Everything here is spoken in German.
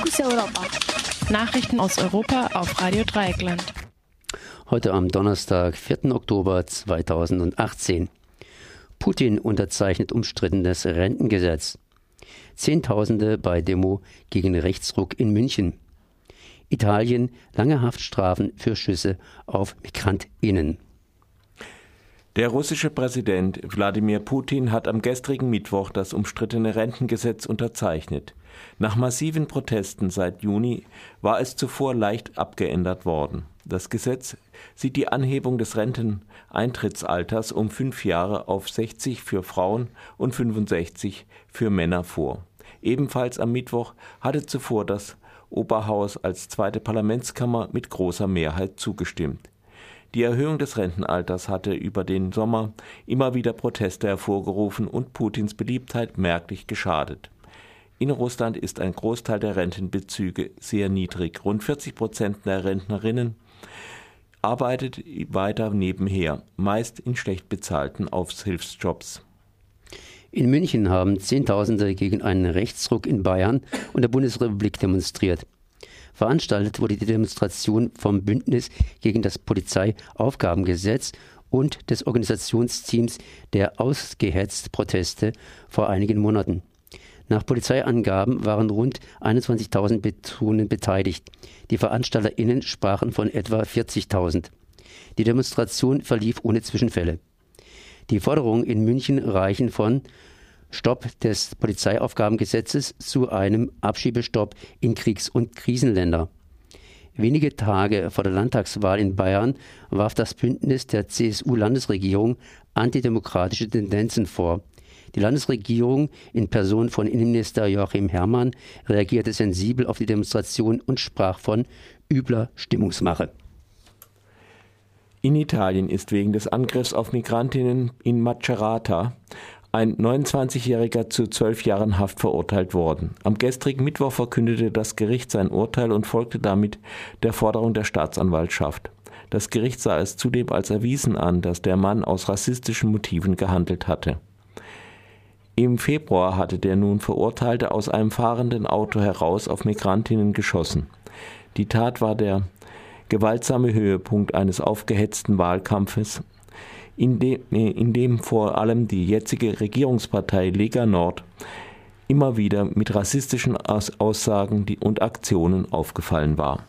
Fokus Europa. Nachrichten aus Europa auf Radio Dreieckland. Heute am Donnerstag, 4. Oktober 2018. Putin unterzeichnet umstrittenes Rentengesetz. Zehntausende bei Demo gegen Rechtsruck in München. Italien lange Haftstrafen für Schüsse auf MigrantInnen. Der russische Präsident Wladimir Putin hat am gestrigen Mittwoch das umstrittene Rentengesetz unterzeichnet. Nach massiven Protesten seit Juni war es zuvor leicht abgeändert worden. Das Gesetz sieht die Anhebung des Renteneintrittsalters um fünf Jahre auf 60 für Frauen und 65 für Männer vor. Ebenfalls am Mittwoch hatte zuvor das Oberhaus als zweite Parlamentskammer mit großer Mehrheit zugestimmt. Die Erhöhung des Rentenalters hatte über den Sommer immer wieder Proteste hervorgerufen und Putins Beliebtheit merklich geschadet. In Russland ist ein Großteil der Rentenbezüge sehr niedrig. Rund 40 Prozent der Rentnerinnen arbeitet weiter nebenher, meist in schlecht bezahlten Aufhilfsjobs. In München haben Zehntausende gegen einen Rechtsruck in Bayern und der Bundesrepublik demonstriert. Veranstaltet wurde die Demonstration vom Bündnis gegen das Polizeiaufgabengesetz und des Organisationsteams der ausgehetzt Proteste vor einigen Monaten. Nach Polizeiangaben waren rund 21.000 Personen beteiligt. Die VeranstalterInnen sprachen von etwa 40.000. Die Demonstration verlief ohne Zwischenfälle. Die Forderungen in München reichen von Stopp des Polizeiaufgabengesetzes zu einem Abschiebestopp in Kriegs- und Krisenländer. Wenige Tage vor der Landtagswahl in Bayern warf das Bündnis der CSU-Landesregierung antidemokratische Tendenzen vor. Die Landesregierung in Person von Innenminister Joachim Herrmann reagierte sensibel auf die Demonstration und sprach von übler Stimmungsmache. In Italien ist wegen des Angriffs auf Migrantinnen in Macerata ein 29-Jähriger zu zwölf Jahren Haft verurteilt worden. Am gestrigen Mittwoch verkündete das Gericht sein Urteil und folgte damit der Forderung der Staatsanwaltschaft. Das Gericht sah es zudem als erwiesen an, dass der Mann aus rassistischen Motiven gehandelt hatte. Im Februar hatte der nun Verurteilte aus einem fahrenden Auto heraus auf Migrantinnen geschossen. Die Tat war der gewaltsame Höhepunkt eines aufgehetzten Wahlkampfes in dem, in dem vor allem die jetzige Regierungspartei Lega Nord immer wieder mit rassistischen Aussagen und Aktionen aufgefallen war